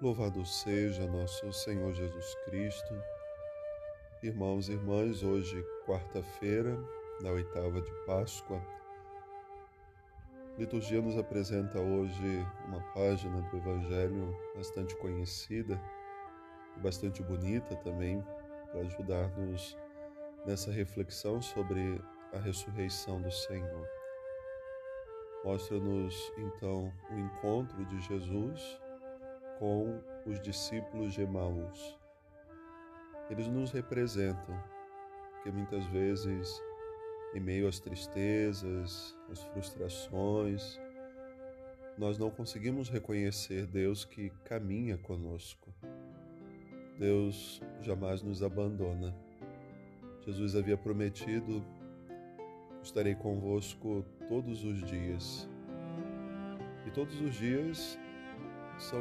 Louvado seja nosso Senhor Jesus Cristo. Irmãos e irmãs, hoje, quarta-feira, da oitava de Páscoa, a liturgia nos apresenta hoje uma página do Evangelho bastante conhecida e bastante bonita também, para ajudar-nos nessa reflexão sobre a ressurreição do Senhor. Mostra-nos então o encontro de Jesus com os discípulos de Emaús. Eles nos representam, porque muitas vezes, em meio às tristezas, às frustrações, nós não conseguimos reconhecer Deus que caminha conosco. Deus jamais nos abandona. Jesus havia prometido: estarei convosco todos os dias. E todos os dias são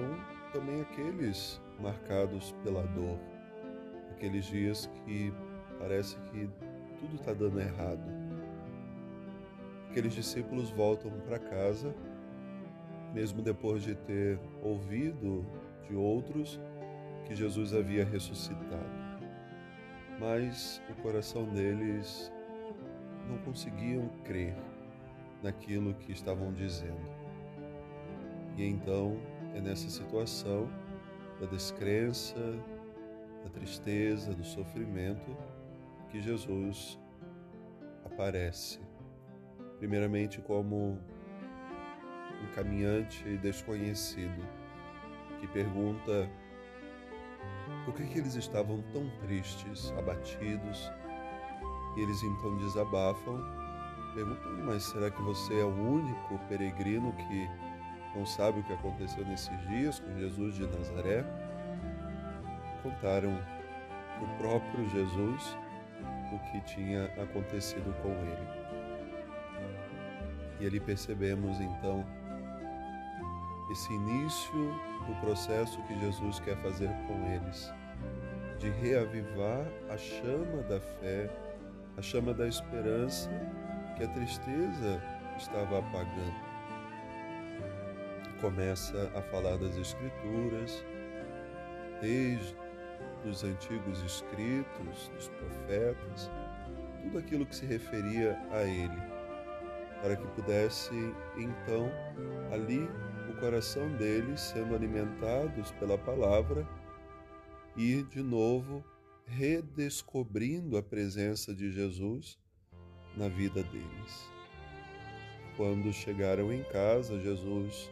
também aqueles marcados pela dor, aqueles dias que parece que tudo está dando errado. Aqueles discípulos voltam para casa, mesmo depois de ter ouvido de outros que Jesus havia ressuscitado. Mas o coração deles não conseguiam crer naquilo que estavam dizendo. E então é nessa situação da descrença, da tristeza, do sofrimento que Jesus aparece. Primeiramente, como um caminhante desconhecido que pergunta por que, que eles estavam tão tristes, abatidos, e eles então desabafam, perguntando: Mas será que você é o único peregrino que não sabe o que aconteceu nesses dias com Jesus de Nazaré, contaram o próprio Jesus o que tinha acontecido com ele. E ali percebemos então esse início do processo que Jesus quer fazer com eles, de reavivar a chama da fé, a chama da esperança que a tristeza estava apagando começa a falar das Escrituras, desde os antigos escritos, dos profetas, tudo aquilo que se referia a ele, para que pudesse então ali o coração deles sendo alimentados pela palavra e de novo redescobrindo a presença de Jesus na vida deles. Quando chegaram em casa, Jesus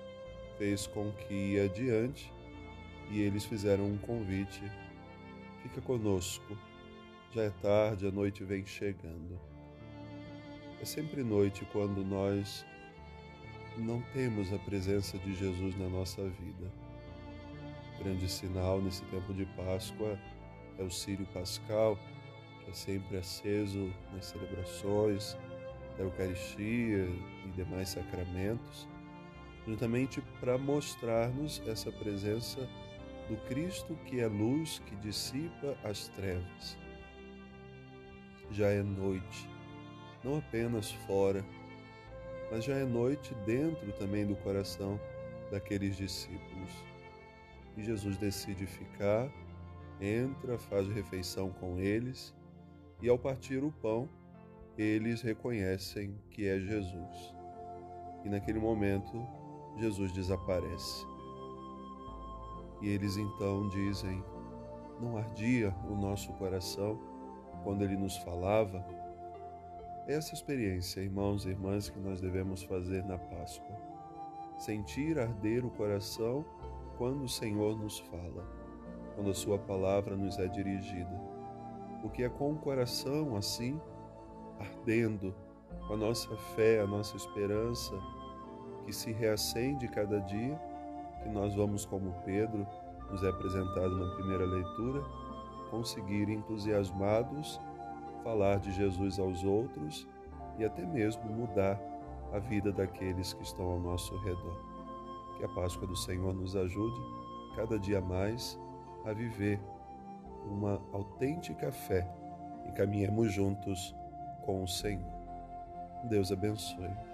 fez com que ia adiante e eles fizeram um convite: Fica conosco, já é tarde, a noite vem chegando. É sempre noite quando nós não temos a presença de Jesus na nossa vida. grande sinal nesse tempo de Páscoa é o Sírio Pascal, que é sempre aceso nas celebrações da Eucaristia e demais sacramentos justamente para mostrar-nos essa presença do Cristo que é luz que dissipa as trevas. Já é noite, não apenas fora, mas já é noite dentro também do coração daqueles discípulos. E Jesus decide ficar, entra, faz refeição com eles, e ao partir o pão, eles reconhecem que é Jesus. E naquele momento, Jesus desaparece. E eles então dizem: Não ardia o nosso coração quando ele nos falava? Essa experiência, irmãos e irmãs, que nós devemos fazer na Páscoa. Sentir arder o coração quando o Senhor nos fala, quando a Sua palavra nos é dirigida. Porque é com o coração assim, ardendo, com a nossa fé, a nossa esperança, que se reacende cada dia, que nós vamos, como Pedro nos é apresentado na primeira leitura, conseguir entusiasmados falar de Jesus aos outros e até mesmo mudar a vida daqueles que estão ao nosso redor. Que a Páscoa do Senhor nos ajude cada dia mais a viver uma autêntica fé e caminhemos juntos com o Senhor. Deus abençoe.